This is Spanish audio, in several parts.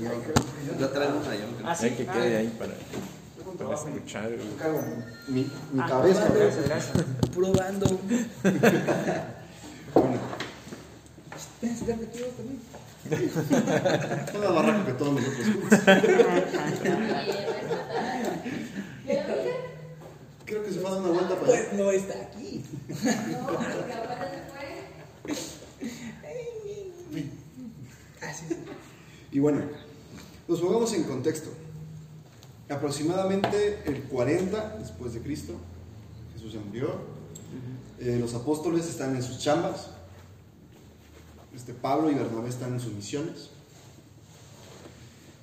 Yo traigo una yo. Sí. Hay que quede ahí para, para escuchar. Mi, mi Ah, cabeza. Probando. Bueno, déjame aquí yo también. toda barraca que todos nosotros juntos. Creo que se fue a dar una vuelta para. Pues no está aquí. Ah, sí, sí. Y bueno, nos pongamos en contexto. Aproximadamente el 40 después de Cristo, Jesús ya murió. Eh, los apóstoles están en sus chambas. Este, Pablo y Bernabé están en sus misiones.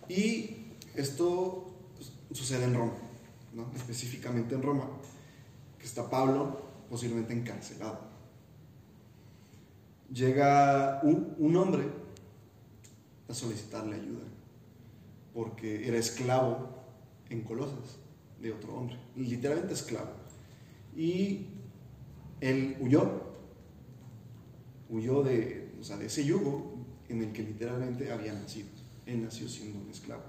Y esto pues, sucede en Roma, ¿no? específicamente en Roma, que está Pablo posiblemente encarcelado. Llega un, un hombre a solicitarle ayuda, porque era esclavo en Colosas de otro hombre, literalmente esclavo. Y él huyó, huyó de, o sea, de ese yugo en el que literalmente había nacido. Él nació siendo un esclavo.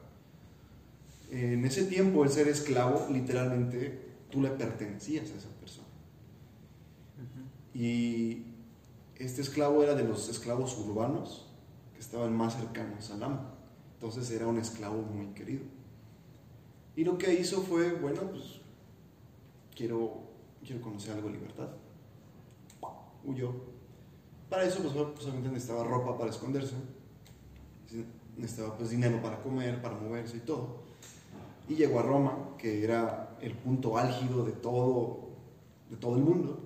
En ese tiempo, el ser esclavo, literalmente, tú le pertenecías a esa persona. Y este esclavo era de los esclavos urbanos que estaban más cercanos al amo. Entonces era un esclavo muy querido. Y lo que hizo fue, bueno, pues quiero, quiero conocer algo de libertad. Huyó. Para eso, pues, necesitaba ropa para esconderse. Necesitaba pues dinero para comer, para moverse y todo. Y llegó a Roma, que era el punto álgido de todo, de todo el mundo.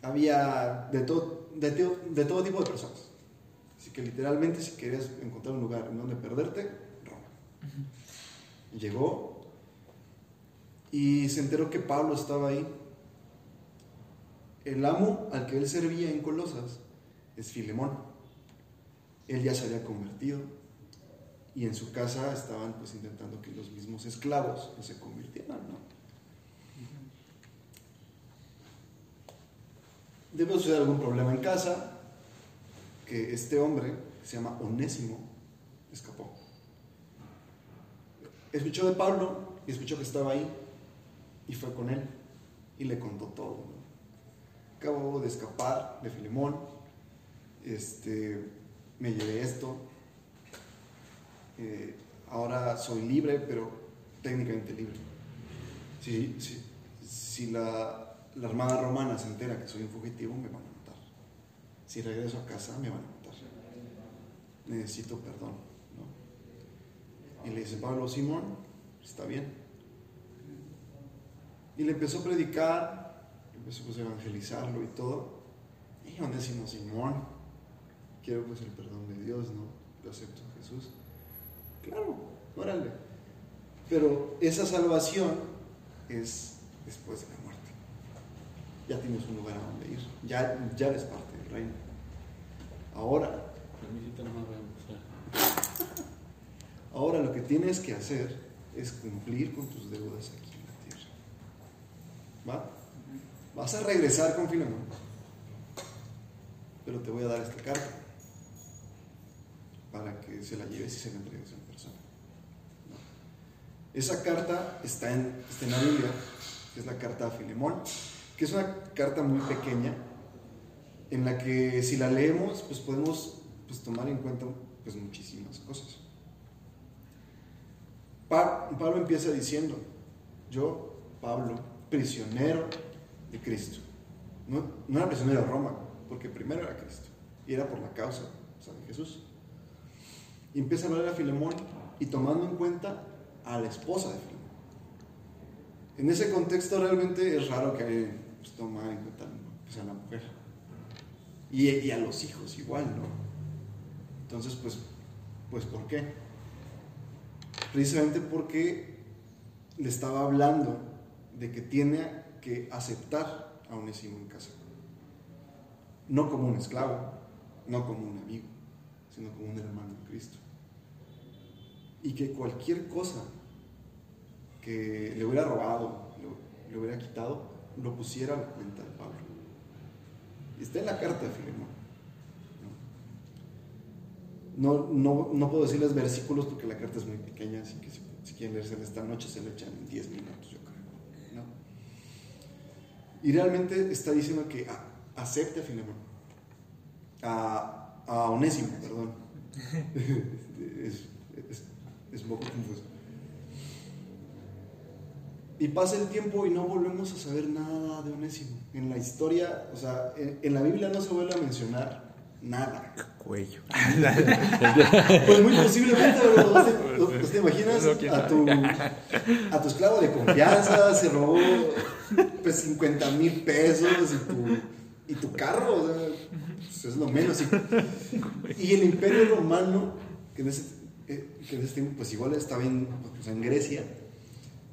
Había de todo, de todo tipo de personas. Así que literalmente si querías encontrar un lugar en donde perderte, Roma. Llegó y se enteró que Pablo estaba ahí. El amo al que él servía en Colosas es Filemón. Él ya se había convertido y en su casa estaban pues intentando que los mismos esclavos no se convirtieran, ¿no? Debe suceder algún problema en casa que este hombre, que se llama Onésimo, escapó. Escuchó de Pablo y escuchó que estaba ahí y fue con él y le contó todo. Acabo de escapar de Filemón, este, me llevé esto, eh, ahora soy libre, pero técnicamente libre. Si, si, si la, la Armada Romana se entera que soy un fugitivo, me van a. Si regreso a casa, me van a matar. Necesito perdón. ¿no? Y le dice Pablo, Simón, está bien. Y le empezó a predicar, empezó pues, a evangelizarlo y todo. Y Onésimo, Simón, quiero pues el perdón de Dios, ¿no? Yo acepto a Jesús. Claro, órale. Pero esa salvación es después de la muerte. Ya tienes un lugar a donde ir. Ya, ya eres parte Ahora, a ahora lo que tienes que hacer es cumplir con tus deudas aquí en la tierra. ¿Va? Vas a regresar con Filemón. Pero te voy a dar esta carta para que se la lleves y se la entregues en persona. Esa carta está en, está en la Biblia, que es la carta a Filemón, que es una carta muy pequeña, en la que si la leemos, pues podemos pues, tomar en cuenta pues, muchísimas cosas. Pa- Pablo empieza diciendo, yo, Pablo, prisionero de Cristo. No, era prisionero de Roma, porque primero era Cristo, y era por la causa o sea, de Jesús. Y empieza a hablar a Filemón y tomando en cuenta a la esposa de Filemón. En ese contexto realmente es raro que pues, toma en cuenta pues, a la mujer. Y, a los hijos igual, ¿no? Entonces, pues, pues ¿por qué? Precisamente porque le estaba hablando de que tiene que aceptar a Onésimo en casa. No como un esclavo, no como un amigo, sino como un hermano en Cristo. Y que cualquier cosa que le hubiera robado, lo- le hubiera quitado, lo pusiera a la cuenta de Pablo. Está en la carta Filemón. ¿no? No, no, puedo decirles versículos porque la carta es muy pequeña, así que si, quieren leerse esta noche se le echan en 10 minutos, yo creo. Y realmente está diciendo que acepte a Filemón, a, a Onésimo, perdón. es, es, es un poco confuso. Y pasa el tiempo y no volvemos a saber nada de Onésimo. En la historia, o sea, en, en la Biblia no se vuelve a mencionar nada. Cuello. Pues muy posiblemente, bro. ¿Vos te, te imaginas a tu, a tu esclavo de confianza? Se robó pues 50 mil pesos y tu, y tu carro. O sea, pues, es lo menos. Y, y el imperio romano, que en, ese, eh, que en ese tiempo pues igual estaba en, pues, en Grecia,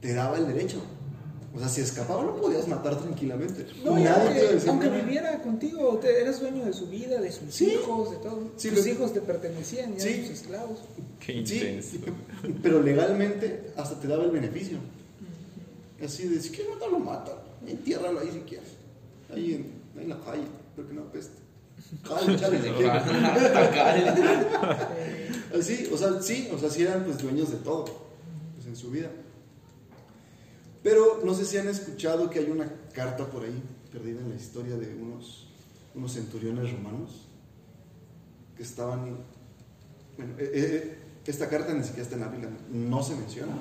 te daba el derecho. O sea, si escapaba lo podías matar tranquilamente. No, y Nadie te aunque, aunque viviera contigo, te- eras dueño de su vida, de sus Sí. hijos, de todo. Sí, pero- hijos te pertenecían, ya Sí. eran sus esclavos. Qué Sí, intenso. pero legalmente hasta te daba el beneficio. Así de, si quieres matarlo, mata. Entiérralo ahí si quieres. Ahí en, ahí en la calle, pero que no apeste. Chale, qué. Así, o sea, sí, o sea, sí eran pues dueños de todo, pues en su vida. Pero no sé si han escuchado que hay una carta por ahí, perdida en la historia de unos, unos centuriones romanos, que estaban... Bueno, eh, eh, esta carta ni siquiera está en la Biblia, no se menciona.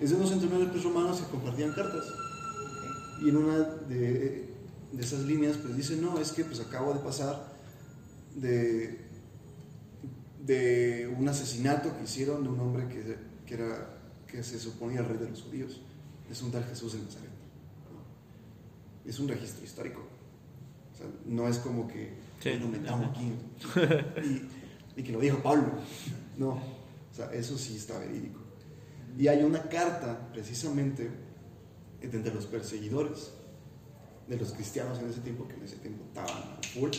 Es de unos centuriones pues, romanos que compartían cartas. Y en una de, esas líneas pues dice, no, es que pues acabo de pasar de, de un asesinato que hicieron de un hombre que, que se suponía rey de los judíos. Es un tal Jesús de Nazaret. ¿no? Es un registro histórico. O sea, no es como que Sí. "Ay, lo metamos aquí y, y que lo dijo Pablo. No, o sea, eso sí está verídico. Y hay una carta precisamente entre los perseguidores de los cristianos en ese tiempo, que en ese tiempo estaban a full,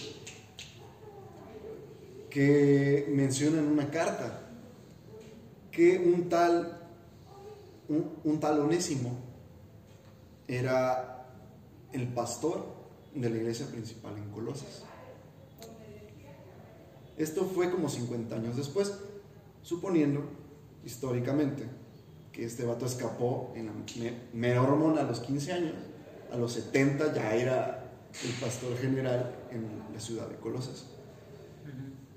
que menciona en una carta que un tal, un, un tal Onésimo era el pastor de la iglesia principal en Colosas. Esto fue como 50 años después, suponiendo históricamente que este vato escapó en la me- mera hormona a los 15 años, a los 70 ya era el pastor general en la ciudad de Colosas.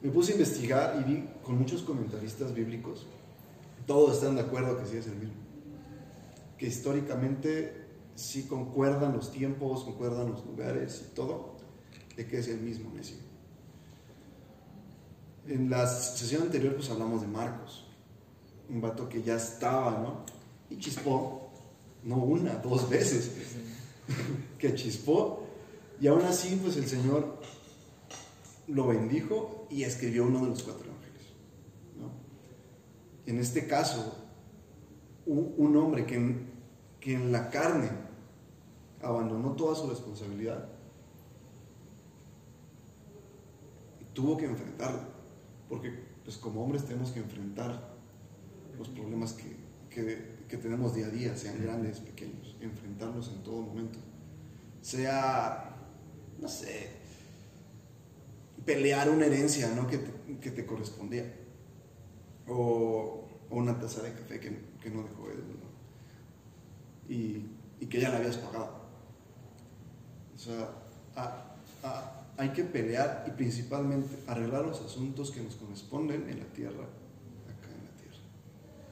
Me puse a investigar y vi con muchos comentaristas bíblicos, todos están de acuerdo que sí es el mismo, que históricamente sí concuerdan los tiempos, concuerdan los lugares y todo, de que es el mismo Onésimo. En la sesión anterior pues hablamos de Marcos, un vato que ya estaba, ¿no? Y chispó, no una, dos veces, que chispó, y aún así pues el Señor lo bendijo y escribió uno de los cuatro evangelios, ¿no? En este caso, un, hombre que que en la carne abandonó toda su responsabilidad, tuvo que enfrentarlo, porque pues como hombres tenemos que enfrentar los problemas que, que- que tenemos día a día, sean grandes, pequeños, enfrentarlos en todo momento. Sea, no sé, pelear una herencia ¿no? que, te, que te correspondía, o, o una taza de café que, que no dejó ¿no? Y, y que ya la habías pagado. O sea, a- a- hay que pelear y principalmente arreglar los asuntos que nos corresponden en la tierra, acá en la tierra.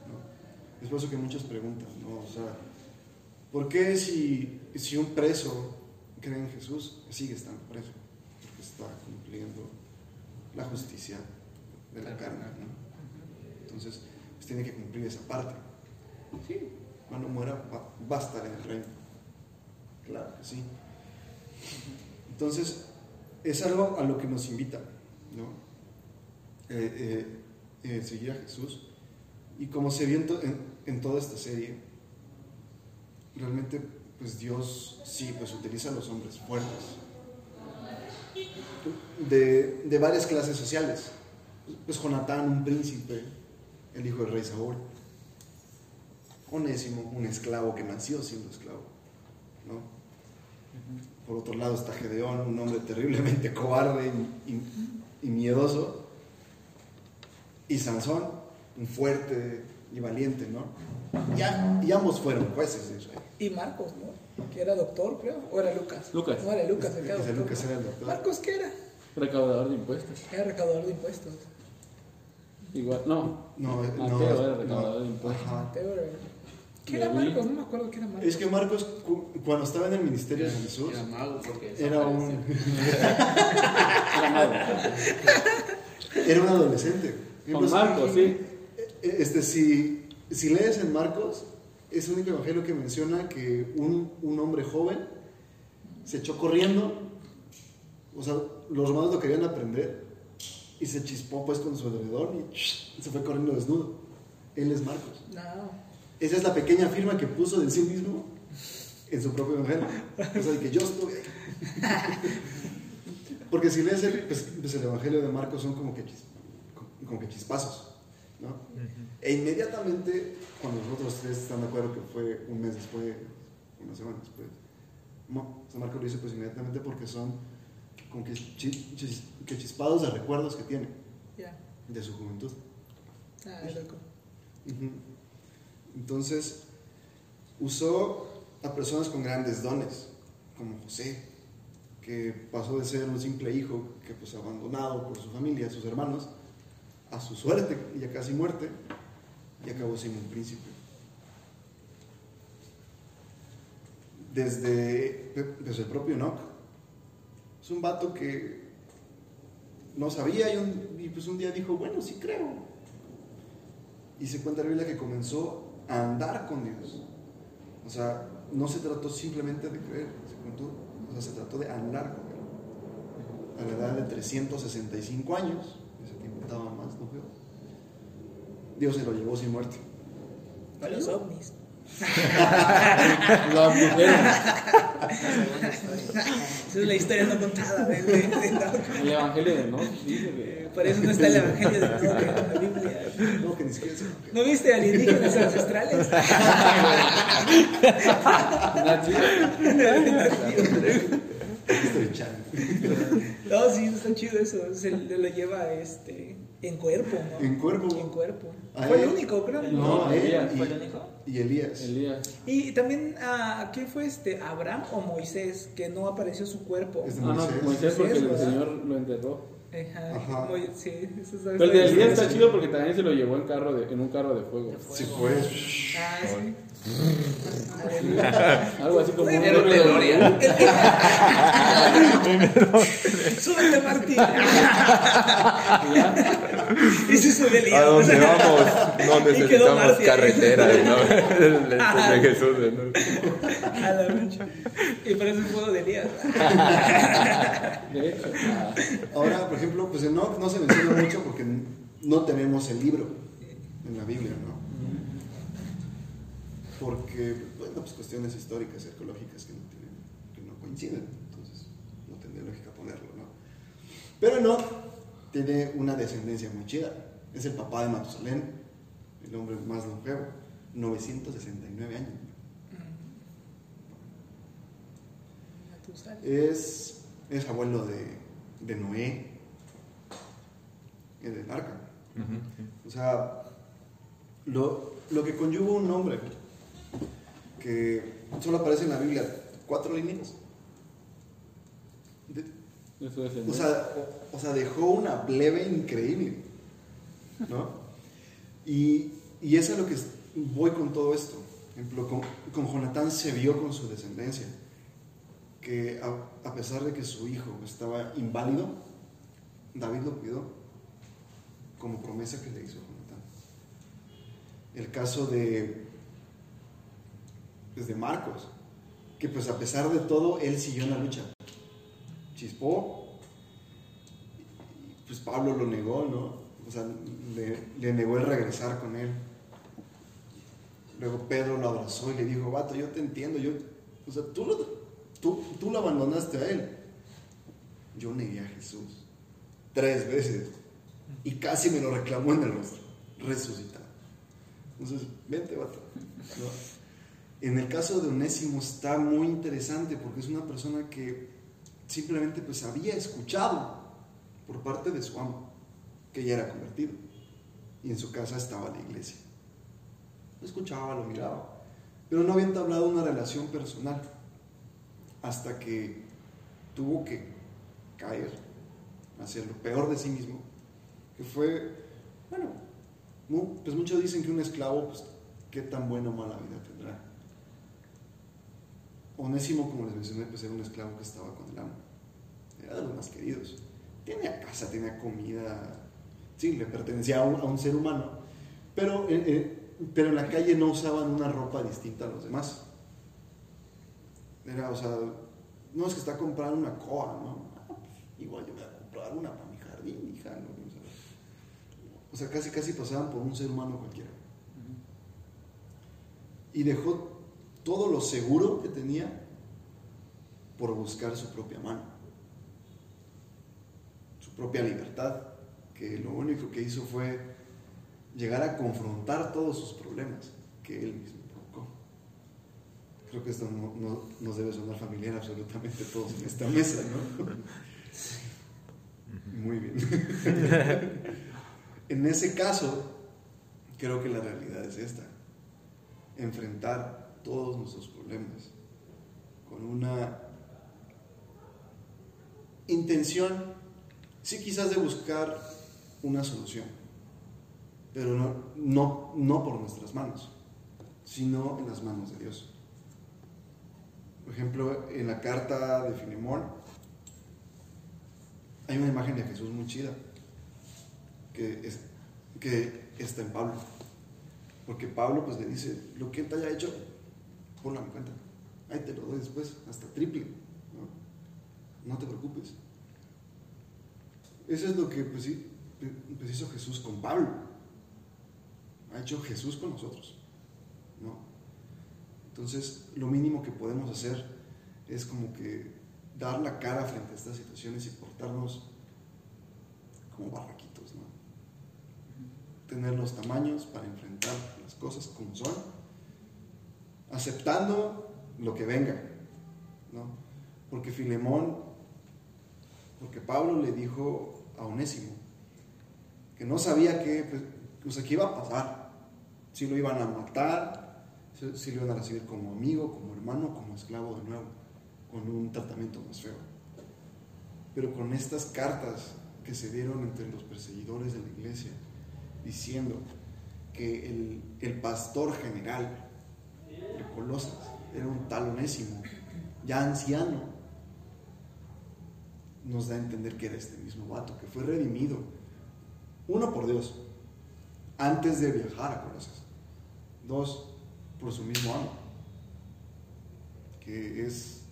¿no? Es por eso que muchos preguntan, ¿no? O sea, ¿por qué si, si un preso cree en Jesús, sigue estando preso? Porque está cumpliendo la justicia de la carne, ¿no? Entonces, pues tiene que cumplir esa parte. Sí, cuando muera va, a estar en el reino. Claro que sí. Entonces, es algo a lo que nos invita, ¿no? Eh, eh, eh, seguir a Jesús. Y como se vio en toda esta serie, realmente, pues Dios sí, pues utiliza a los hombres fuertes de, de varias clases sociales. Pues Jonatán, un príncipe, el hijo del rey Saúl. Onésimo, un esclavo que nació siendo esclavo, ¿no? Por otro lado está Gedeón, un hombre terriblemente cobarde y, y- y miedoso, y Sansón, un fuerte y valiente, ¿no? Ya, y ambos fueron jueces de Israel. Y Marcos, ¿no? Que era doctor, creo. O era Lucas. Lucas. No, era Lucas, el que era Ese doctor. Lucas era el doctor. Marcos, ¿qué era? Recaudador de impuestos. Era recaudador de impuestos. Igual, no. No, eh, Mateo no, era recaudador de impuestos. ajá. Mateo era- ¿Qué era. Marcos? No me acuerdo qué era Marcos. Es que Marcos, cu- cuando estaba en el ministerio de Jesús, Era mago porque era un, Era mago. era un adolescente. Con Marcos, sí. Este, si, si lees en Marcos, es el único evangelio que menciona que un, un hombre joven se echó corriendo, o sea, los romanos lo querían aprender, y se chispó pues con su edredón y se fue corriendo desnudo. Él es Marcos. No. Esa es la pequeña firma que puso de sí mismo en su propio evangelio. O sea, de que yo estuve ahí. Porque si lees el, pues, pues el evangelio de Marcos son como que, chis- como que chispazos, ¿no? E inmediatamente, cuando los otros tres están de acuerdo que fue un mes después, una semana después, no, San Marcos lo dice pues inmediatamente porque son como que, chis- que chispados de recuerdos que tiene de su juventud. Ah, loco. Ujú. Entonces, usó a personas con grandes dones, como José, que pasó de ser un simple hijo que pues abandonado por su familia, sus hermanos, a su suerte y a casi muerte, y acabó siendo un príncipe. Desde, el propio Enoch. Es un vato que no sabía y, un- pues un día dijo, bueno, sí creo, y se cuenta en la Biblia que comenzó andar con Dios. O sea, no se trató simplemente de creer, se contó- o sea, se trató de andar con Él. A la edad de 365 años, ese tiempo estaba más, ¿no? Dios se lo llevó sin muerte. Las mujeres. Esa es la historia no contada de, de, de Enoch. El evangelio de no dice Por eso no está el evangelio de Enoch en la Biblia. No, que ni siquiera ¿No viste alienígenas ancestrales? No, sí, está chido eso. Se lo lleva este, en cuerpo, ¿no? En cuerpo. En cuerpo. Fue el único, creo. No, él Elías. y- ¿Fue el único? Y Elías. Elías. Y también, ah, ¿quién fue este? ¿Abraham o Moisés? Que no apareció su cuerpo. Es Ah, no, Moisés. Moisés porque el. Señor lo enterró. Ajá. Ajá. Muy- sí, eso Pero el de Elías está- chido porque también se lo llevó en, carro de, en un carro de fuego. Sí, fue. Ah, sí. Algo así como un DeLorean. Súbete, Martín. Y se subió el ¿A dónde vamos? No necesitamos Martín. carretera, ¿no? El de Jesús, ¿no? A la mecha. Y parece un juego de Elías. De hecho. ah, Ahora, por ejemplo, pues Enoch no se menciona mucho porque no tenemos el libro en la Biblia, ¿no? Porque, bueno, pues cuestiones históricas y arqueológicas que no, tienen, que no coinciden, entonces no tendría lógica ponerlo, ¿no? Pero Enoch tiene una descendencia muy chida, es el papá de Matusalén, el hombre más longevo, 969 años. Es, es abuelo de, de Noé, y del arca. O sea, lo, lo que conlluga un nombre que solo aparece en la Biblia cuatro líneas. De- o, sea, o, o sea, dejó una plebe increíble. ¿No? Y, y eso es lo que voy con todo esto. Por ejemplo, con, con Jonatán se vio con su descendencia que a, a pesar de que su hijo estaba inválido, David lo cuidó como promesa que le hizo Jonatán. El caso de, pues, de Marcos, que pues a pesar de todo, él siguió en la lucha. Chispó, pues Pablo lo negó, ¿no? O sea, le, le negó el regresar con él. Luego Pedro lo abrazó y le dijo, vato, yo te entiendo, yo, o sea, tú lo, tú, tú lo abandonaste a él. Yo negué a Jesús tres veces y casi me lo reclamó en el rostro, resucitado. Entonces, vente, vato. ¿no? En el caso de Onésimo está muy interesante porque es una persona que simplemente pues había escuchado por parte de su amo que ya era convertido. y en su casa estaba la iglesia. Lo escuchaba, lo miraba, pero no había entablado una relación personal hasta que tuvo que caer hacia lo peor de sí mismo, que fue, bueno, pues muchos dicen que un esclavo, pues, qué tan buena o mala vida tendrá. Onésimo, como les mencioné, pues era un esclavo que estaba con el amo. Era de los más queridos. Tenía casa, tenía comida. Sí, le pertenecía a un, a un ser humano. Pero, eh, eh, pero en la calle no usaban una ropa distinta a los demás. Era, o sea, no es que está comprando una coa, ¿no? Ah, pues, igual yo voy a comprar una para mi jardín, hija, ¿no? O sea, o sea, casi, casi pasaban por un ser humano cualquiera. Y dejó todo lo seguro que tenía por buscar su propia mano, su propia libertad, que lo único que hizo fue llegar a confrontar todos sus problemas que él mismo provocó. Creo que esto no, no- nos debe sonar familiar absolutamente a todos en esta mesa, ¿no? Muy bien. en ese caso, creo que la realidad es esta enfrentar todos nuestros problemas con una intención, sí quizás de buscar una solución, pero no, no, no por nuestras manos, sino en las manos de Dios. Por ejemplo, en la carta de Filemón hay una imagen de Jesús muy chida que, que está en Pablo. Porque Pablo pues le dice, lo que él te haya hecho, ponlo a mi cuenta. Ahí te lo doy después, hasta triple. No, te preocupes. Eso es lo que pues, pues, hizo Jesús con Pablo. Ha hecho Jesús con nosotros. ¿no? Entonces, lo mínimo que podemos hacer es como que dar la cara frente a estas situaciones y portarnos como barraquitos, ¿no? Tener los tamaños para enfrentar las cosas como son, aceptando lo que venga, ¿no? Porque Filemón, porque Pablo le dijo a Onésimo que no sabía qué, pues, iba a pasar, si lo iban a matar, si, lo iban a recibir como amigo, como hermano, como esclavo de nuevo, con un tratamiento más feo. Pero con estas cartas que se dieron entre los perseguidores de la iglesia, diciendo que el, el pastor general Colosas era un tal Onésimo, ya anciano, nos da a entender que era este mismo vato, que fue redimido, uno por Dios, antes de viajar a Colosas, dos, por su mismo amo, que es,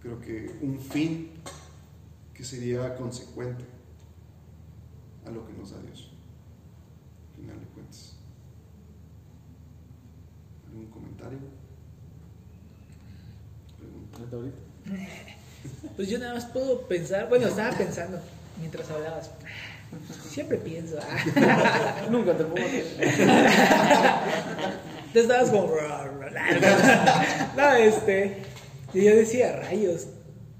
creo que, un fin que sería consecuente a lo que nos da Dios, al final de cuentas. ¿Algún comentario? Pregunta. ¿Hasta ahorita? Pues yo nada más puedo pensar, bueno, estaba pensando mientras hablabas. Siempre pienso. ah. Nunca te pongo. Te estabas como. No, este. Y yo decía, rayos.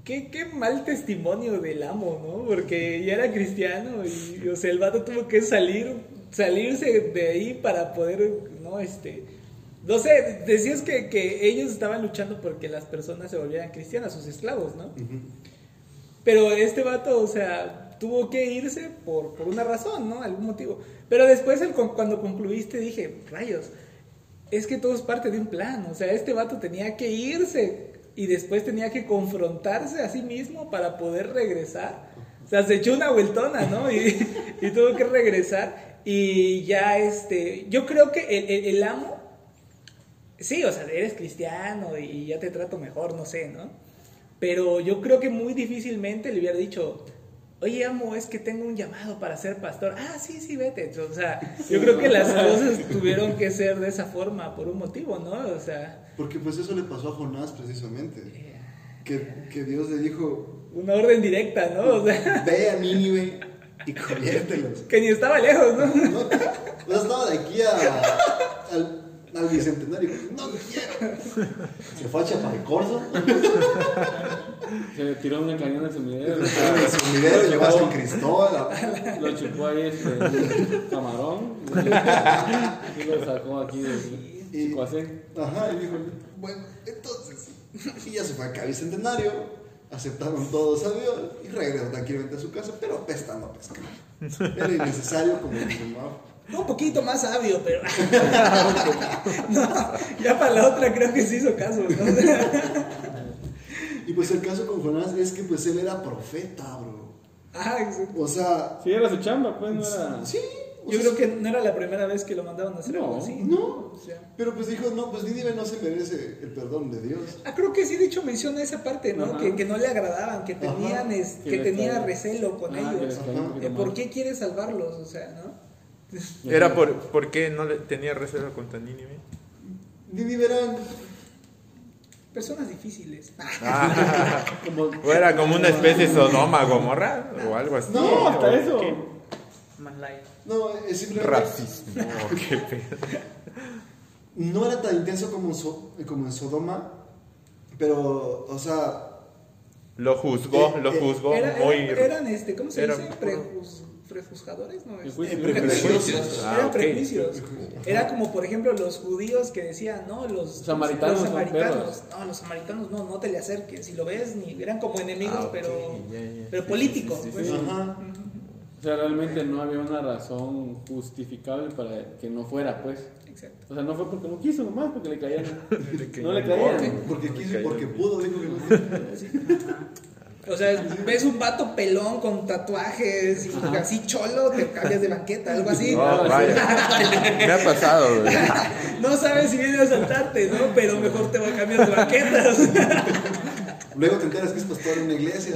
Qué, qué mal testimonio del amo, ¿no? Porque ya era cristiano y o sea, el vato tuvo que salir, salirse de ahí para poder, ¿no? Este. No sé, decías que, que ellos estaban luchando porque las personas se volvieran cristianas, sus esclavos, ¿no? Pero este vato, o sea, tuvo que irse por, por una razón, ¿no? Algún motivo. Pero después, el cuando concluiste, dije, rayos, es que todo es parte de un plan. O sea, este vato tenía que irse y después tenía que confrontarse a sí mismo para poder regresar. O sea, se echó una vueltona, ¿no? Y, y tuvo que regresar. Y ya, este, yo creo que el, el- el amo, sí, o sea, eres cristiano y ya te trato mejor, no sé, ¿no? Pero yo creo que muy difícilmente le hubiera dicho, oye, amo, es que tengo un llamado para ser pastor. Ah, sí, sí, vete. O sea, yo creo que las cosas tuvieron que ser de esa forma por un motivo, ¿no? O sea, Porque pues eso le pasó a Jonás precisamente. eh, Que, que Dios le dijo, una orden directa, ¿no? O sea, ve a Nínive y conviértelos. que ni estaba lejos, ¿no? No, o sea, estaba de aquí a, al- a al bicentenario. No quiero. Se fue a Chaparecorzo, Se tiró un cañón de sumidero. el sumidero, llegó a San Cristóbal. Lo chupó ahí este camarón. Y lo sacó aquí de Chicoacén. Ajá, y dijo, bueno, entonces. Y ya se fue acá a bicentenario. Aceptaron todos a Dios y regresó tranquilamente a su casa, pero apestando a pescar. Era innecesario como dice Mau. Un poquito más sabio, pero. No, ya para la otra creo que sí hizo caso. ¿no? Y pues el caso con Jonás es que pues él era profeta, bro. Ah, exacto. O sea, Sí, era su chamba, pues no era. sí. o Yo sea, creo que no era la primera vez que lo mandaban a hacer No, algo así. no. O sea, Pero pues dijo, no, pues Nínive no se merece el perdón de Dios. Ah, creo que sí, de hecho menciona esa parte, ¿no? Que, que no le agradaban, que tenían, es- Que tenía recelo con Ah, ellos. ¿Por qué quiere salvarlos? O sea, ¿no? Era por, por qué no le tenía reserva contra Nínive. Nínive eran Personas difíciles. Ah, Como- o era como una especie de Sodoma, Gomorra o algo así. No, hasta ¿o eso. qué? Manlay. No, es simplemente. Racismo, qué pedo. No era tan intenso como, So- como en Sodoma, pero, o sea, Lo juzgó, Eh, lo eh, juzgó Era- muy. eran, este, ¿cómo se era dice? puro- Prejuz- prejuzgadores, ¿no? Prejuicios. Prejuicios. Ah, eran ok. prejuicios. Era como, por ejemplo, los judíos que decían, no, los Samaritanos los samaritanos, no, los samaritanos no, no te le acerques. Si lo ves, ni eran como enemigos, Ah, pero, pero políticos. sí, sí, pues. sí. ajá. O sea, realmente no había una razón justificable para que no fuera, pues. Exacto. O sea, no fue porque no quiso nomás, porque le caían. no le caían. Porque Me quiso y porque pudo, dijo que no. O sea, ves un vato pelón con tatuajes y así cholo, te cambias de banqueta, algo así. Oh, vaya. Me ha pasado, güey. No sabes si viene a asaltarte, ¿no? Pero mejor te va a cambiar de banquetas. Luego te enteras que es pastor en una iglesia.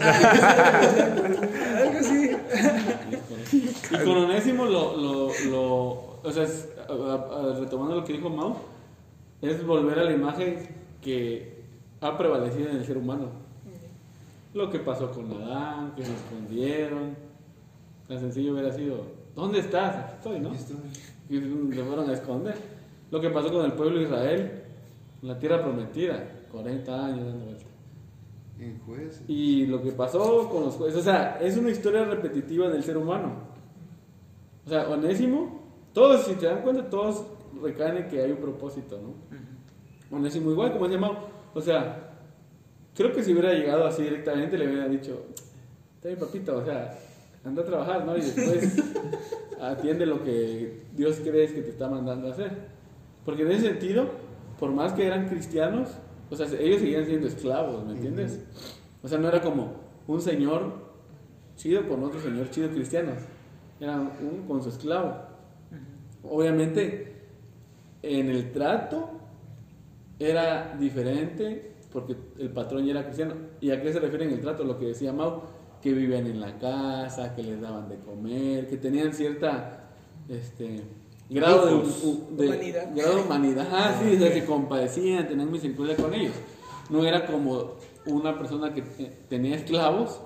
Algo así. Y con Onésimo lo, lo, lo o sea, es- a- a- a- retomando lo que dijo Mau, es volver a la imagen que ha prevalecido en el ser humano. Lo que pasó con Adán, que se escondieron. Tan sencillo hubiera sido, ¿dónde estás? Aquí estoy, ¿no? Aquí estoy. Y se fueron a esconder. Lo que pasó con el pueblo de Israel, en la tierra prometida, 40 años dando vuelta. En jueces. Y lo que pasó con los jueces, o sea, es una historia repetitiva del ser humano. O sea, Onésimo, todos, si te dan cuenta, todos recaen en que hay un propósito, ¿no? Onésimo igual, como se llamado. O sea, creo que si hubiera llegado así directamente le hubiera dicho, está bien papito, o sea, anda a trabajar, ¿no? Y después atiende lo que Dios crees que te está mandando a hacer. Porque en ese sentido, por más que eran cristianos, o sea, ellos seguían siendo esclavos, ¿me entiendes? O sea, no era como un señor chido con otro señor chido cristiano. Era uno con su esclavo. Obviamente, en el trato era diferente porque el patrón ya era cristiano. ¿Y a qué se refiere en el trato? Lo que decía Mau, que vivían en la casa, que les daban de comer, que tenían cierta este, grado de, de- Humanidad. grado de humanidad. Ah, sí, o sea, se compadecían, tenían misericordia con ellos. No era como una persona que eh, tenía esclavos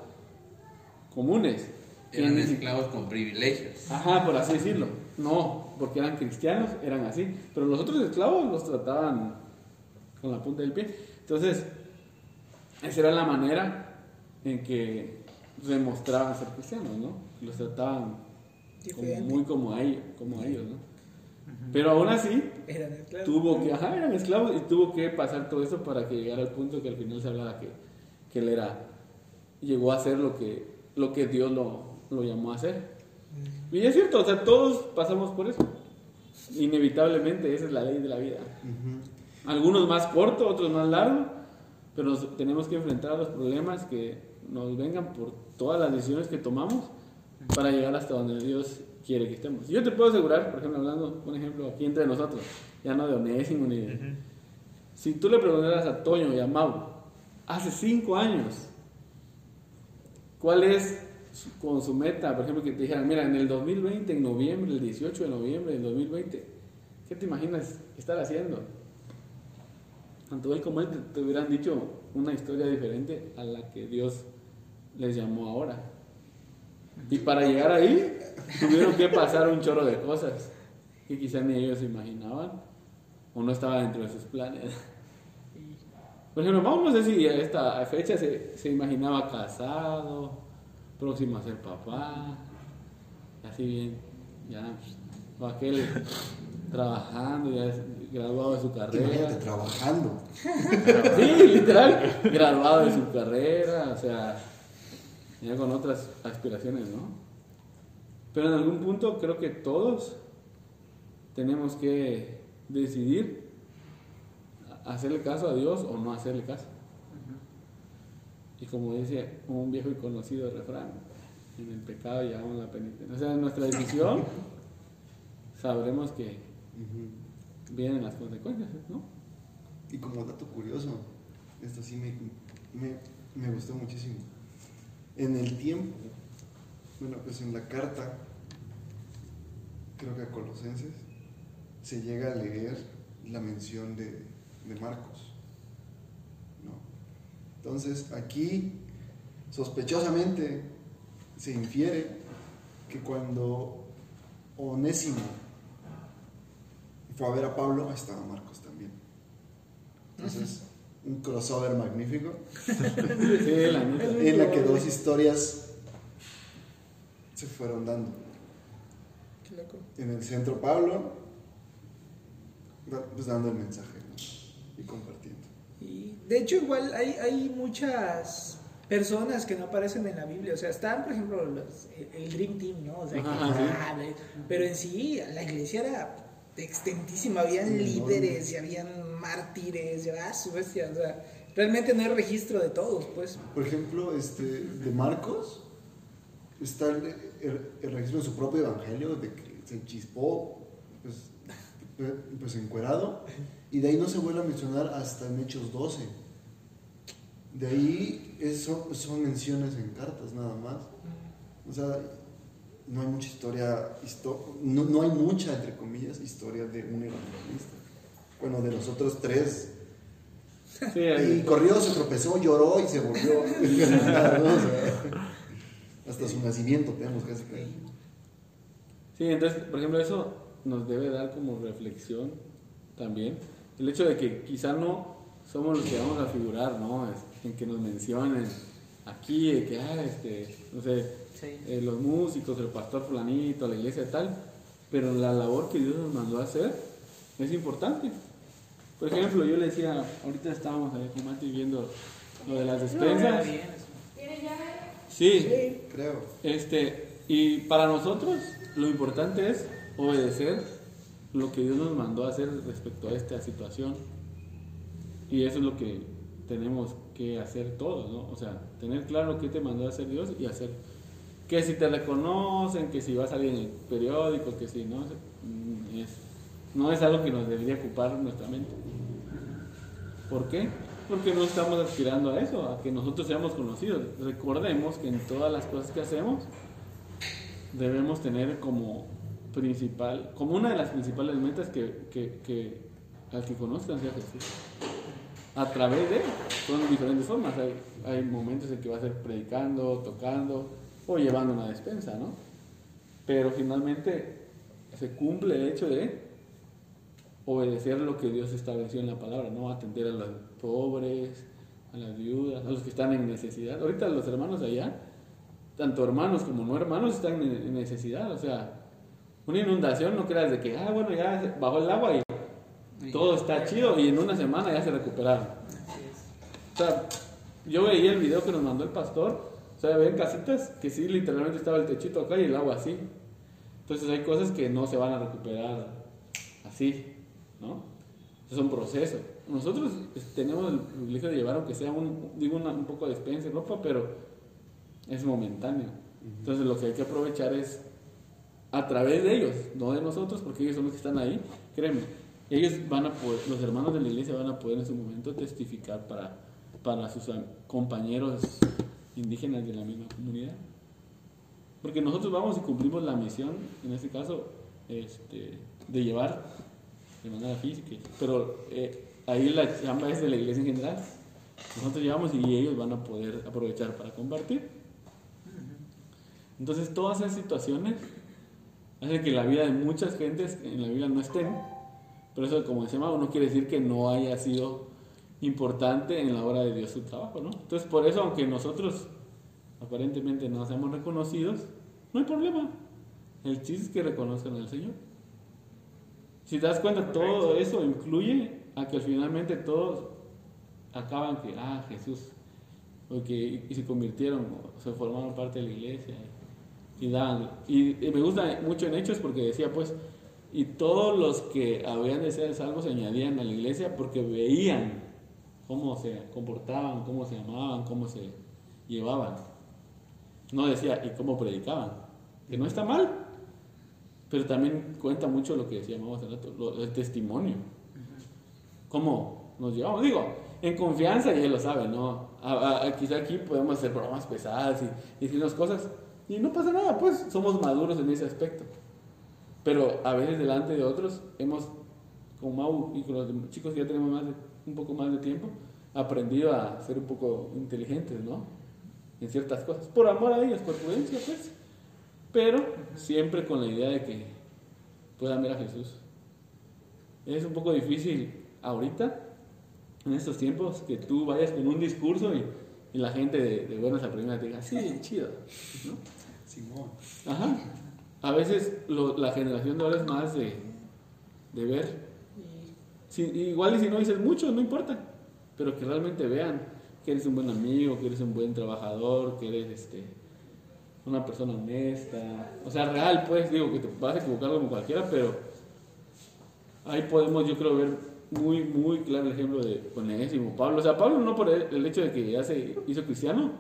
comunes. Eran esclavos con privilegios. Ajá, por así decirlo. No, porque eran cristianos, eran así. Pero los otros esclavos los trataban con la punta del pie. Entonces, esa era la manera en que demostraban ser cristianos, ¿no? Los trataban como- muy como a ellos, como a ellos, ¿no? Pero aún así, Eran esclavos. tuvo que, ajá, eran esclavos y tuvo que pasar todo eso para que llegara al punto que al final se hablaba que, que él era, llegó a hacer lo que, lo que Dios lo, lo llamó a hacer. Y es cierto, o sea, todos pasamos por eso. Inevitablemente, esa es la ley de la vida. Ujú. Algunos más corto, otros más largo, pero nos- tenemos que enfrentar los problemas que nos vengan por todas las decisiones que tomamos para llegar hasta donde Dios quiere que estemos. Yo te puedo asegurar, por ejemplo, hablando, un ejemplo aquí entre nosotros, ya no de Onésimo ni de... Si tú le preguntaras a Toño y a Mau, hace cinco años, ¿cuál es su- con su meta? Por ejemplo, que te dijeran, mira, en el 2020, en noviembre, el 18 de noviembre del 2020, ¿qué te imaginas estar haciendo? Tanto él como él te, hubieran dicho una historia diferente a la que Dios les llamó ahora. Y para llegar ahí, tuvieron que pasar un chorro de cosas que quizás ni ellos imaginaban o no estaba dentro de sus planes. Por ejemplo, vamos sé si a esta fecha se, se imaginaba casado, próximo a ser papá, así bien, ya, pues, o aquel trabajando, ya graduado de su Imagínate carrera. trabajando. Sí, literal, graduado de su carrera, o sea, ya con otras aspiraciones, ¿no? Pero en algún punto creo que todos tenemos que decidir hacerle caso a Dios o no hacerle caso. Y como dice un viejo y conocido refrán, en el pecado llevamos la penitencia. O sea, en nuestra decisión sabremos que. Vienen las consecuencias, ¿no? Y como dato curioso, esto sí me, me, gustó muchísimo. En el tiempo, bueno, pues en la carta, creo que a Colosenses, se llega a leer la mención de, de Marcos. ¿no? Entonces, aquí, sospechosamente, se infiere que cuando Onésimo fue a ver a Pablo, ahí estaba Marcos también. Entonces, un crossover magnífico en la que dos historias se fueron dando. Qué loco. En el centro Pablo, pues dando el mensaje ¿no? y compartiendo. Y de hecho igual hay, hay muchas personas que no aparecen en la Biblia, o sea, están por ejemplo los- el, el Dream Team, ¿no? O sea, que- Ajá, sí. ah, ve- pero en sí la iglesia era extentísima, habían líderes y habían mártires, y, ah, su bestia, o sea, realmente no hay registro de todos, pues. Por ejemplo, este, de Marcos, está el, el- el registro de su propio evangelio, de que se chispó, pues, pues encuerado, y de ahí no se vuelve a mencionar hasta en Hechos 12. De ahí es- son, son menciones en cartas nada más. O sea, no hay mucha historia, histo- no, no hay mucha, entre comillas, historia de un evangelista. Bueno, de los otros tres. Sí, Y corrió, se tropezó, lloró y se volvió. hasta su nacimiento tenemos casi que. Sí, entonces, por ejemplo, eso nos debe dar como reflexión también. El hecho de que quizá no somos los que vamos a figurar, ¿no? Es- en que nos mencionen aquí, de que, ah, este, no sé, Sí. eh, los músicos, el pastor fulanito, la iglesia tal, pero la labor que Dios nos mandó a hacer es importante. Por ejemplo, yo le decía, ahorita estábamos ahí con Mati viendo lo de las despensas. Sí, Creo. este, y para nosotros lo importante es obedecer lo que Dios nos mandó a hacer respecto a esta situación. Y eso es lo que tenemos que hacer todos, ¿no? O sea, tener claro qué te mandó a hacer Dios y hacer. Que si te reconocen, que si va a salir en el periódico, que si no, mm, es, no es algo que nos debería ocupar nuestra mente. ¿Por qué? Porque no estamos aspirando a eso, a que nosotros seamos conocidos. Recordemos que en todas las cosas que hacemos debemos tener como principal, como una de las principales metas que, que, que al que conozcan sea Jesús. A través de, son diferentes formas. Hay momentos en que va a ser predicando, tocando o llevando una despensa, ¿no? Pero finalmente se cumple el hecho de obedecer lo que Dios estableció en la palabra, ¿no? Atender a los pobres, a las viudas, a los que están en necesidad. Ahorita los hermanos allá, tanto hermanos como no hermanos, están en necesidad. O sea, una inundación no creas de que, ah, bueno, ya bajó el agua y todo está chido y en una semana ya se recuperaron. O sea, yo veía el video que nos mandó el pastor, sea, ven casitas que sí, literalmente estaba el techito acá y el agua así. Entonces hay cosas que no se van a recuperar así, ¿no? Es un proceso. Nosotros pues, tenemos el privilegio de llevar, aunque sea un, digo, una- un poco de despensa y ropa, pero es momentáneo. Entonces lo que hay que aprovechar es a través de ellos, no de nosotros, porque ellos son los que están ahí, créeme. Ellos van a poder, los hermanos de la iglesia van a poder en su momento testificar para, para sus compañeros indígenas de la misma comunidad. Porque nosotros vamos y cumplimos la misión, en este caso, este, de llevar de manera física. Pero eh, ahí la chamba es de la iglesia en general. Nosotros llevamos y ellos van a poder aprovechar para compartir. Entonces todas esas situaciones hacen que la vida de muchas gentes en la Biblia no estén, Pero eso, como decía Mau, no quiere decir que no haya sido importante en la obra de Dios su trabajo, ¿no? Entonces, por eso, aunque nosotros aparentemente no seamos reconocidos, no hay problema. El chiste es que reconozcan al Señor. Si te das cuenta, todo eso incluye a que finalmente todos acaban que, ah, Jesús, porque y se convirtieron, o se formaron parte de la iglesia y dan. Y, y me gusta mucho en Hechos porque decía, pues, y todos los que habían de ser salvos se añadían a la iglesia porque veían cómo se comportaban, cómo se amaban, cómo se llevaban. No decía, y cómo predicaban, que no está mal, pero también cuenta mucho lo que decíamos hace rato, lo- el testimonio. ¿Cómo nos llevamos? Digo, en confianza, y él lo sabe, ¿no? A- a- quizá aquí podemos hacer bromas pesadas y, y decirnos cosas, y no pasa nada, pues somos maduros en ese aspecto. Pero a veces delante de otros hemos, con Mau y con los chicos que ya tenemos más de- un poco más de tiempo, aprendido a ser un poco inteligentes, ¿no? En ciertas cosas. Por amor a ellos, por prudencia, pues. Pero siempre con la idea de que puedan ver a Jesús. Es un poco difícil ahorita, en estos tiempos, que tú vayas con un discurso y, y la gente de, de buenas a primeras te diga, sí, chido. ¿no? Simón. Ajá. A veces lo- la generación de ahora es más de, de ver. Si- igual y si no dices mucho, no importa. Pero que realmente vean que eres un buen amigo, que eres un buen trabajador, que eres este, una persona honesta. O sea, real, pues, digo que te vas a equivocar como cualquiera, pero ahí podemos, yo creo, ver muy, muy claro el ejemplo de Onésimo, Pablo. O sea, Pablo no por el hecho de que ya se hizo cristiano,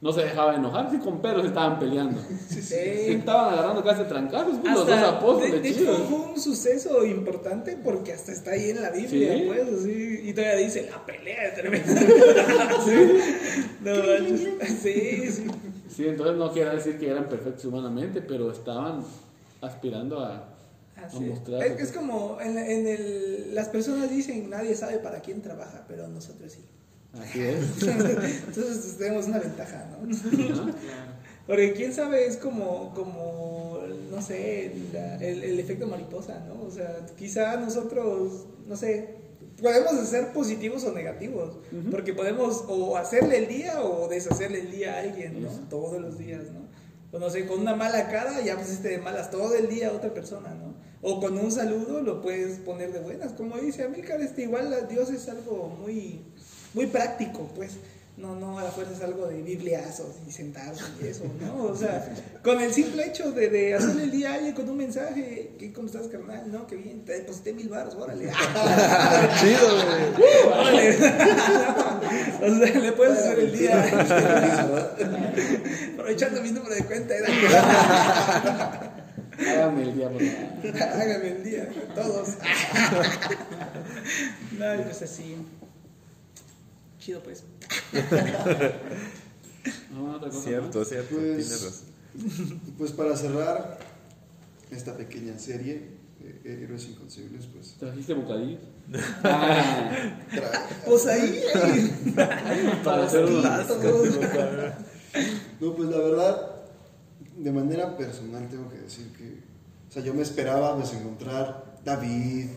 no se dejaba enojar, sí con Pedro se estaban peleando. Se Sí. estaban agarrando casi a trancazos, pues, los dos de, apóstoles, de hecho, fue un suceso importante porque hasta está ahí en la Biblia, Sí. pues, así, y todavía dice, la pelea es tremenda. No. Sí, sí. Sí, entonces no quiere decir que eran perfectos humanamente, pero estaban aspirando a, mostrar. Es, es como en, en el, las personas dicen, nadie sabe para quién trabaja, pero nosotros sí. Así es. Entonces pues, tenemos una ventaja, ¿no? Porque quién sabe, es como, como no sé, la- el, el efecto mariposa, ¿no? O sea, quizá nosotros, no sé, podemos ser positivos o negativos, porque podemos o hacerle el día o deshacerle el día a alguien, ¿no? Todos los días, ¿no? O no sé, con una mala cara ya pusiste de malas todo el día a otra persona, ¿no? O con un saludo lo puedes poner de buenas, como dice Amílcar, este, igual Dios es algo muy, muy práctico, pues. No, no, a la fuerza es algo de bibliazos y sentarse y eso, ¿no? O sea, con el simple hecho de, de hacerle el día a alguien con un mensaje, ¿qué, ¿cómo estás, carnal? No, qué bien, te deposité mil baros, órale. Chido, güey. órale. o sea, le puedes hacer el día. Aprovechando mi número de cuenta, Hágame el día, por favor. hágame el día, todos. no, pues así. Chido, pues. No, otra cosa Cierto, cierto, Pues-. Pues para cerrar esta pequeña serie, eh, Héroes Inconcebibles, pues. ¿Trajiste bocadillos? Ah, Pues ahí, ahí. para hacer un. No, pues la verdad, de manera personal tengo que decir que, o sea, yo me esperaba pues encontrar David,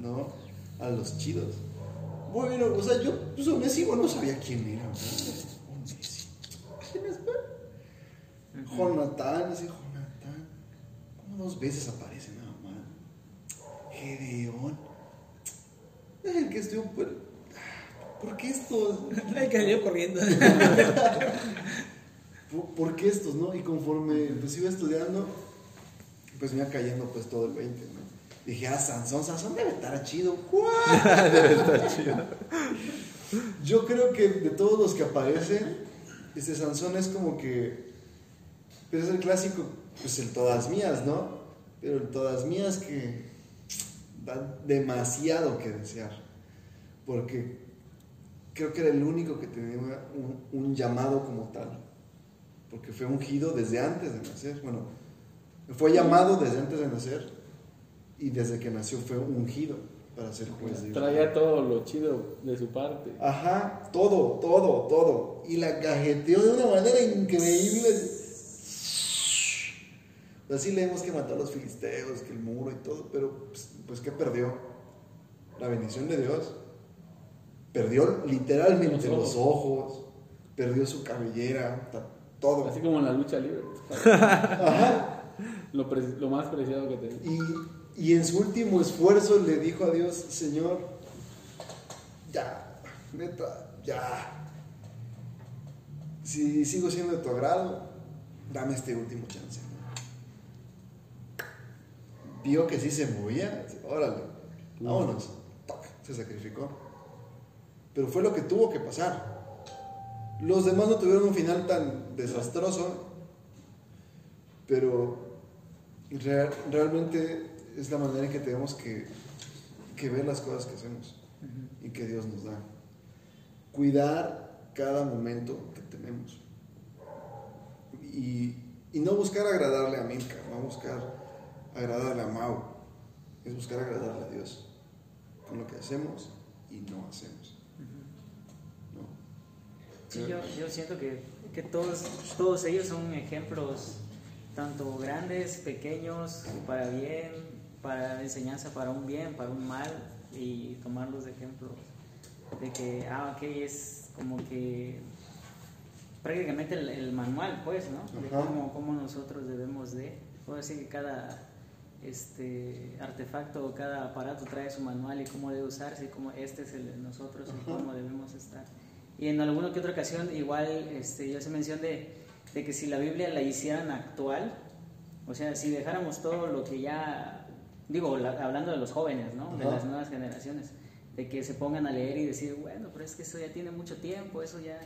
¿no? A los chidos. Bueno, o sea, yo, pues Onésimo no sabía quién era, ¿no? Onésimo. ¿Quién es, pues? Jonatán, ese Jonatán. Como dos veces aparece nada más. Gedeón. Es el que estoy, pues, ¿por qué estos? Ay, que salió corriendo. ¿Por, por qué estos, no? Y conforme pues iba estudiando, pues me iba cayendo pues todo el 20, ¿no? Dije, ah, Sansón, Sansón debe estar chido. Debe estar chido. Yo creo que de todos los que aparecen, este Sansón es como que, pues es el clásico, pues el todas mías, ¿no? Pero el todas mías que da demasiado que desear, porque creo que era el único que tenía un, un llamado como tal, porque fue ungido desde antes de nacer, bueno, fue llamado desde antes de nacer y desde que nació fue ungido para ser juez de. Traía todo lo chido de su parte. Ajá, todo, todo, todo. Y la cajeteó de una manera increíble. Así leemos que mató a los filisteos, que el muro y todo, pero pues, pues ¿qué perdió? la bendición de Dios, perdió literalmente Los los ojos, perdió su cabellera, todo. Así como en la lucha libre. Ajá. Lo, lo más preciado que tenía. Y, y en su último esfuerzo le dijo a Dios, Señor, ya, neta, ya. Si sigo siendo de tu agrado, dame este último chance. Vio que sí se movía, órale, vámonos. Se sacrificó. Pero fue lo que tuvo que pasar. Los demás no tuvieron un final tan desastroso, pero Real- realmente es la manera en que tenemos que, que ver las cosas que hacemos y que Dios nos da. Cuidar cada momento que tenemos. Y, y no buscar agradarle a Milka, no buscar agradarle a Mau, es buscar agradarle a Dios con lo que hacemos y no hacemos. ¿No? Sí, yo, yo siento que, que todos, todos ellos son ejemplos, tanto grandes, pequeños, para bien, para enseñanza, para un bien, para un mal, y tomarlos de ejemplo. De que, ah, ok, es como que prácticamente el, el manual, pues, ¿no? De cómo, cómo nosotros debemos de. Puedo decir que cada este artefacto o cada aparato trae su manual y cómo debe usarse y cómo este es el de nosotros y Ajá. cómo debemos estar. Y en alguna que otra ocasión igual este, yo se mención de, de que si la Biblia la hicieran actual, o sea, si dejáramos todo lo que ya, digo, la- hablando de los jóvenes, ¿no? De las nuevas generaciones, de que se pongan a leer y decir, bueno, pero es que eso ya tiene mucho tiempo, eso ya,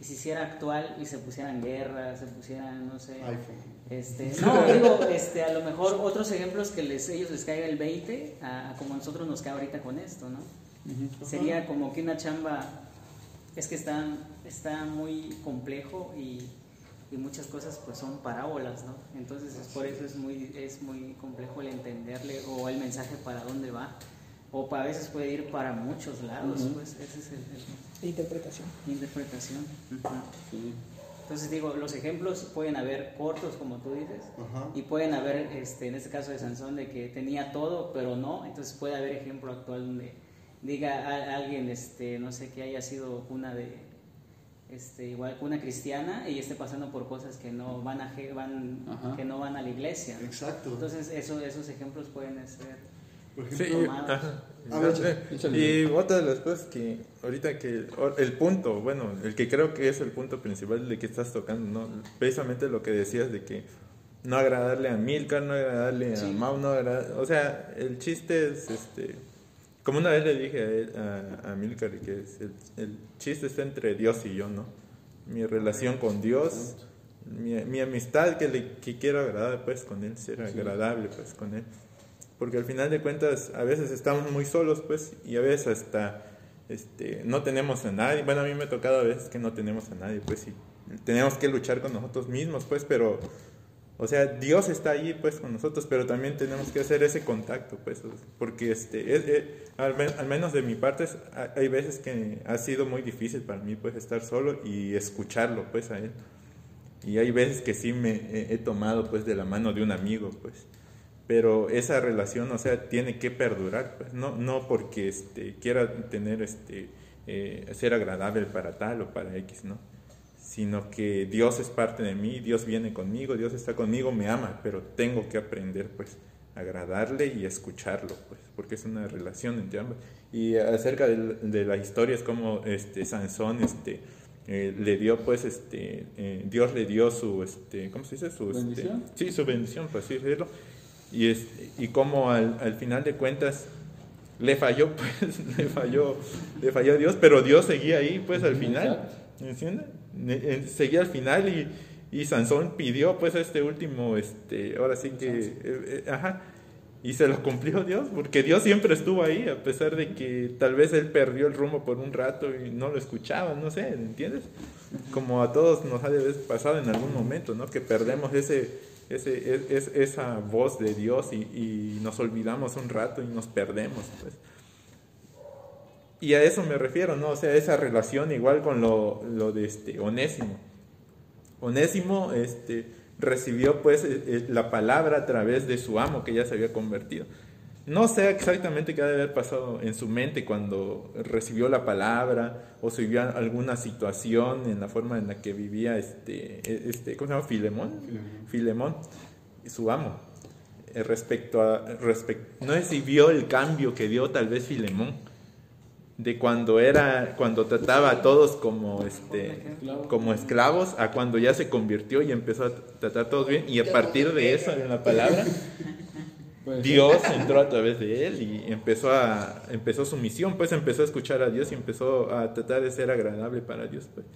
y si hiciera actual y se pusieran guerras, se pusieran, no sé, iPhone. este, no, digo, este, a lo mejor otros ejemplos que les, ellos les caiga el 20, a, a como a nosotros nos cae ahorita con esto, ¿no? Sería como que una chamba, es que está, está muy complejo y, y muchas cosas pues son parábolas, ¿no? Entonces es por eso es muy, es muy complejo el entenderle o el mensaje para dónde va. O a veces puede ir para muchos lados, Ujú. pues ese es el, el- Interpretación. interpretación. Ujú. Sí. Entonces digo, los ejemplos pueden haber cortos, como tú dices, Ajá. y pueden haber, este, en este caso de Sansón, de que tenía todo, pero no. Entonces puede haber ejemplo actual donde diga a, alguien, este, no sé, que haya sido cuna de, este, igual cuna cristiana y esté pasando por cosas que no van a, van, Ajá. que no van a la iglesia. Exacto. Entonces eso, esos ejemplos pueden ser. Por Sí, ejemplo. A ver. Y otra de las cosas que ahorita que el punto, bueno, el que creo que es el punto principal de que estás tocando, ¿no? Precisamente lo que decías de que no agradarle a Milka, no agradarle a Sí. Mau, no agra- o sea, el chiste es este como una vez le dije a, él, a, a que es el, el chiste está entre Dios y yo, ¿no? Mi relación con Dios, mi, mi amistad que le que quiero agradar pues con él, ser agradable pues con él. Porque al final de cuentas a veces estamos muy solos pues y a veces hasta este no tenemos a nadie. Bueno a mí me ha tocado a veces que no tenemos a nadie pues y tenemos que luchar con nosotros mismos pues pero o sea Dios está allí pues con nosotros pero también tenemos que hacer ese contacto pues porque este es- al, men- al menos de mi parte es- ha- hay veces que ha sido muy difícil para mí pues estar solo y escucharlo pues a él. Y hay veces que sí me he, he tomado pues de la mano de un amigo pues. Pero esa relación o sea tiene que perdurar pues no no porque este quiera tener este eh, ser agradable para tal o para x no sino que Dios es parte de mí Dios viene conmigo Dios está conmigo me ama pero tengo que aprender pues a agradarle y escucharlo pues porque es una relación entre ambos y acerca de, de las historias como este Sansón este eh, le dio pues este eh, Dios le dio su este cómo se dice su este, ¿Bendición? sí su bendición por así decirlo y es y como al, al final de cuentas le falló pues le falló le falló a Dios pero Dios seguía ahí pues al final. ¿entiendes? Eh, seguía al final y, y Sansón pidió pues este último este ahora sí que eh, eh, ajá y se lo cumplió Dios porque Dios siempre estuvo ahí a pesar de que tal vez él perdió el rumbo por un rato y no lo escuchaba no sé ¿entiendes? como a todos nos ha de haber pasado en algún momento ¿no? que perdemos ese ese, es, es- esa voz de Dios y, y nos olvidamos un rato y nos perdemos. Pues. Y a eso me refiero, ¿no? O sea, esa relación igual con lo, lo de este Onésimo. Onésimo este, recibió pues eh, eh, la palabra a través de su amo que ya se había convertido. No sé exactamente qué ha de haber pasado en su mente cuando recibió la palabra o si vio alguna situación en la forma en la que vivía este, este ¿cómo se llama? Filemón. Filemón, su amo. Eh, Respecto a, respect- no sé si vio el cambio que dio tal vez Filemón de cuando era, cuando trataba a todos como este, Esclavos. como esclavos a cuando ya se convirtió y empezó a tratar a todos bien. Y a partir de eso en la palabra Pues, Dios entró a través de él y empezó a empezó su misión, pues empezó a escuchar a Dios y empezó a tratar de ser agradable para Dios, pues.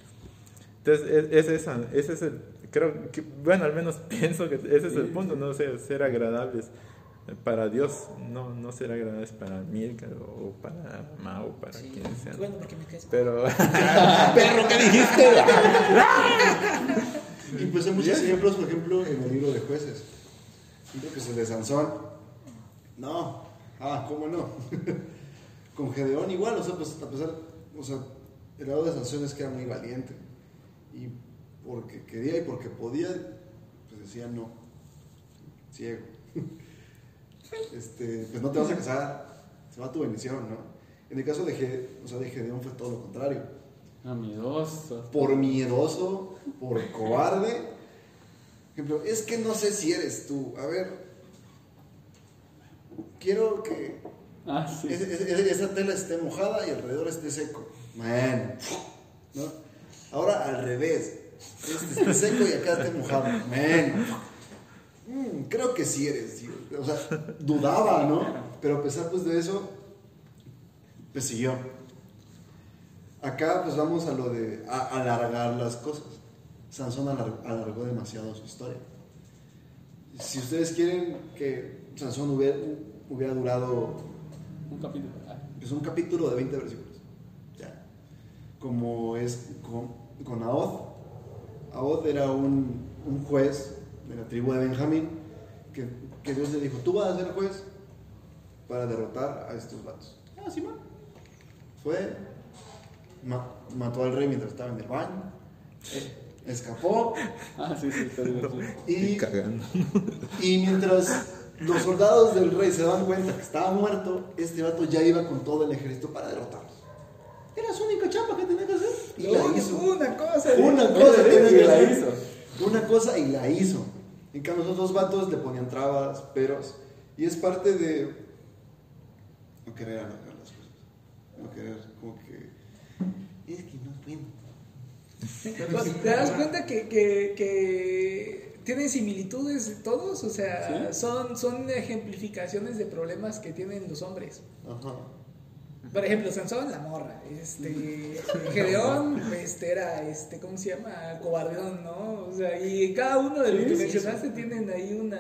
Entonces, es, es esa, ese es el creo que bueno, al menos pienso que ese es el punto, no ser, ser agradables para Dios, no no ser agradables para Milka o para Mao, para Sí. quien sea. Bueno, porque me caes. Pero perro, ¿qué dijiste? Y pues hay muchos ejemplos, por ejemplo, en el libro de jueces. Creo que es el de Sansón. No, ah, ¿cómo no? Con Gedeón igual, o sea, pues a pesar, o sea, el lado de Sansón es que era muy valiente. Y porque quería y porque podía, pues decía no. Ciego. Este, pues no te vas a casar, se va tu bendición, ¿no? En el caso de, o sea, de Gedeón fue todo lo contrario Amistoso. por miedoso, por cobarde. Por ejemplo, es que no sé si eres tú. A ver, quiero que Ah, sí. es- es- es- esa tela esté mojada y alrededor esté seco. Man, ¿no? Ahora al revés. Este esté seco y acá esté mojado. Man. Mm, creo que sí eres. sí. O sea, dudaba, ¿no? Pero a pesar pues de eso, pues siguió. Acá pues vamos a lo de a- alargar las cosas. Sansón alar- alargó demasiado su historia. Si ustedes quieren que Sansón hubiera, hubiera durado Un capítulo. Ah, es un capítulo de 20 versículos. Ya. Como es con, con. Ahod era un, un juez de la tribu de Benjamín que, que Dios le dijo, tú vas a ser juez para derrotar a estos vatos. Ah, sí, man. Fue, ma- mató al rey mientras estaba en el baño, eh, escapó Ah, sí, sí, está divertido. y cagando. y mientras los soldados del rey se daban cuenta que estaba muerto, este vato ya iba con todo el ejército para derrotarlos. Era su única chamba que tenía que hacer. Y la Una- hizo. Una cosa. Una de- cosa que la hizo. Una cosa y la hizo. En cambio, esos dos vatos le ponían trabas, peros. Y es parte de no querer alargar las cosas. No querer, como que. Es que no puedo. ¿Te das cuenta que, que, que tienen similitudes todos? O sea, Sí. son, son ejemplificaciones de problemas que tienen los hombres. Ajá. Por ejemplo, Sansón, la morra. Este, Gedeón, este, era, este, ¿cómo se llama? Cobardón, ¿no? O sea, y cada uno de los Sí, que sí, mencionaste tienen ahí una,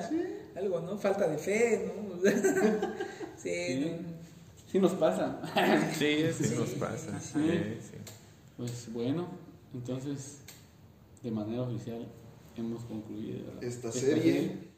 algo, ¿no? Falta de fe, ¿no? O sea, sí, Sí. ¿no? Sí nos pasa. Sí, sí, Sí. nos pasa. Sí. Sí, sí. Pues bueno, entonces, de manera oficial, hemos concluido Esta serie